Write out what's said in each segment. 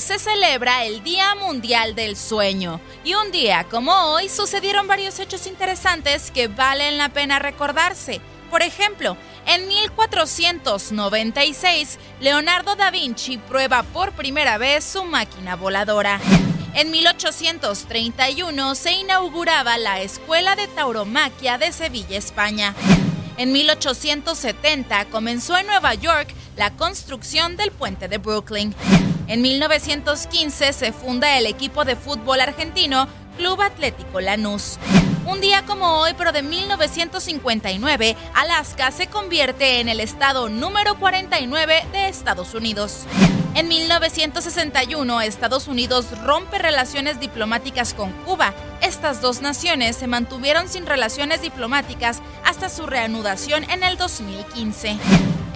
Se celebra el Día Mundial del Sueño y un día como hoy sucedieron varios hechos interesantes que valen la pena recordarse. Por ejemplo, en 1496, Leonardo da Vinci prueba por primera vez su máquina voladora. En 1831 se inauguraba la Escuela de Tauromaquia de Sevilla, España. En 1870 comenzó en Nueva York la construcción del puente de Brooklyn. En 1915 se funda el equipo de fútbol argentino Club Atlético Lanús. Un día como hoy, pero de 1959, Alaska se convierte en el estado número 49 de Estados Unidos. En 1961, Estados Unidos rompe relaciones diplomáticas con Cuba. Estas dos naciones se mantuvieron sin relaciones diplomáticas hasta su reanudación en el 2015.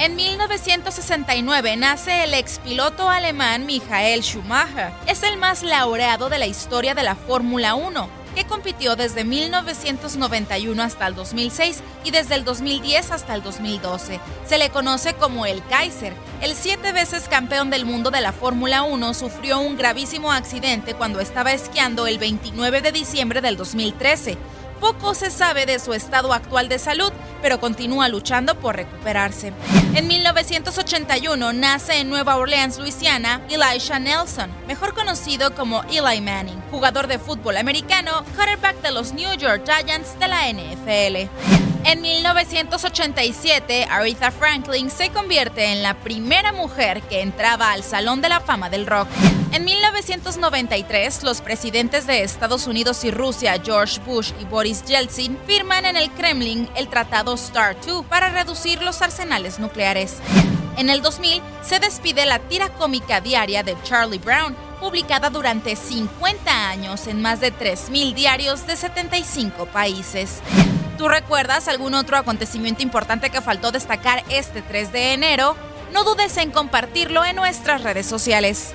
En 1969 nace el expiloto alemán Michael Schumacher. Es el más laureado de la historia de la Fórmula 1 que compitió desde 1991 hasta el 2006 y desde el 2010 hasta el 2012. Se le conoce como el Kaiser. El siete veces campeón del mundo de la Fórmula 1 sufrió un gravísimo accidente cuando estaba esquiando el 29 de diciembre del 2013. Poco se sabe de su estado actual de salud, pero continúa luchando por recuperarse. En 1981 nace en Nueva Orleans, Luisiana, Elisha Nelson, mejor conocido como Eli Manning, jugador de fútbol americano, quarterback de los New York Giants de la NFL. En 1987, Aretha Franklin se convierte en la primera mujer que entraba al Salón de la Fama del Rock. En 1993, los presidentes de Estados Unidos y Rusia, George Bush y Boris Yeltsin, firman en el Kremlin el Tratado START II para reducir los arsenales nucleares. En el 2000, se despide la tira cómica diaria de Charlie Brown, publicada durante 50 años en más de 3.000 diarios de 75 países. ¿Tú recuerdas algún otro acontecimiento importante que faltó destacar este 3 de enero? No dudes en compartirlo en nuestras redes sociales.